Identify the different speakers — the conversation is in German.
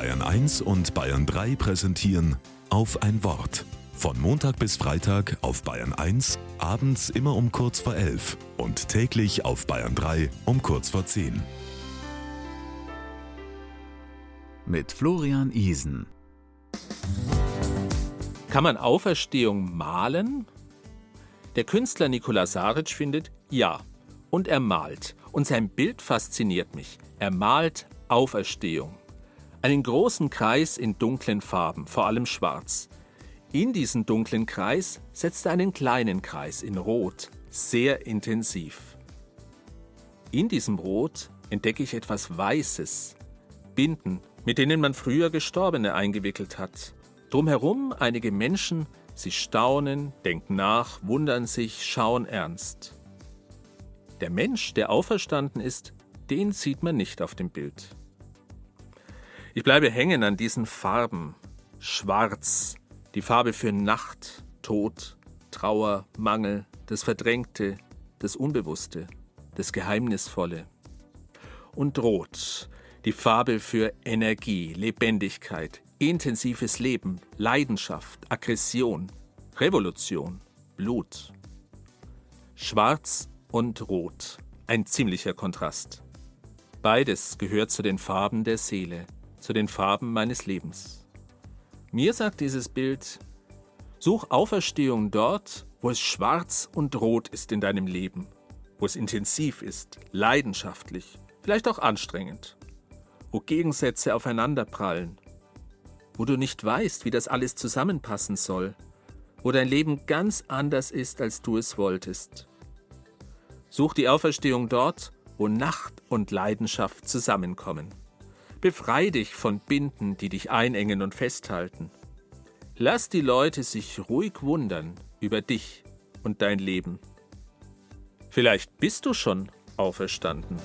Speaker 1: Bayern 1 und Bayern 3 präsentieren auf ein Wort. Von Montag bis Freitag auf Bayern 1, abends immer um kurz vor 11 und täglich auf Bayern 3 um kurz vor 10.
Speaker 2: Mit Florian Isen.
Speaker 3: Kann man Auferstehung malen? Der Künstler Nikola Saric findet ja. Und er malt. Und sein Bild fasziniert mich. Er malt Auferstehung. Einen großen Kreis in dunklen Farben, vor allem schwarz. In diesen dunklen Kreis setzt er einen kleinen Kreis in Rot, sehr intensiv. In diesem Rot entdecke ich etwas Weißes, Binden, mit denen man früher Gestorbene eingewickelt hat. Drumherum einige Menschen, sie staunen, denken nach, wundern sich, schauen ernst. Der Mensch, der auferstanden ist, den sieht man nicht auf dem Bild. Ich bleibe hängen an diesen Farben. Schwarz, die Farbe für Nacht, Tod, Trauer, Mangel, das Verdrängte, das Unbewusste, das Geheimnisvolle. Und Rot, die Farbe für Energie, Lebendigkeit, intensives Leben, Leidenschaft, Aggression, Revolution, Blut. Schwarz und Rot, ein ziemlicher Kontrast. Beides gehört zu den Farben der Seele, zu den Farben meines Lebens. Mir sagt dieses Bild, such Auferstehung dort, wo es schwarz und rot ist in deinem Leben, wo es intensiv ist, leidenschaftlich, vielleicht auch anstrengend, wo Gegensätze aufeinanderprallen, wo du nicht weißt, wie das alles zusammenpassen soll, wo dein Leben ganz anders ist, als du es wolltest. Such die Auferstehung dort, wo Nacht und Leidenschaft zusammenkommen. Befrei dich von Binden, die dich einengen und festhalten. Lass die Leute sich ruhig wundern über dich und dein Leben. Vielleicht bist du schon auferstanden.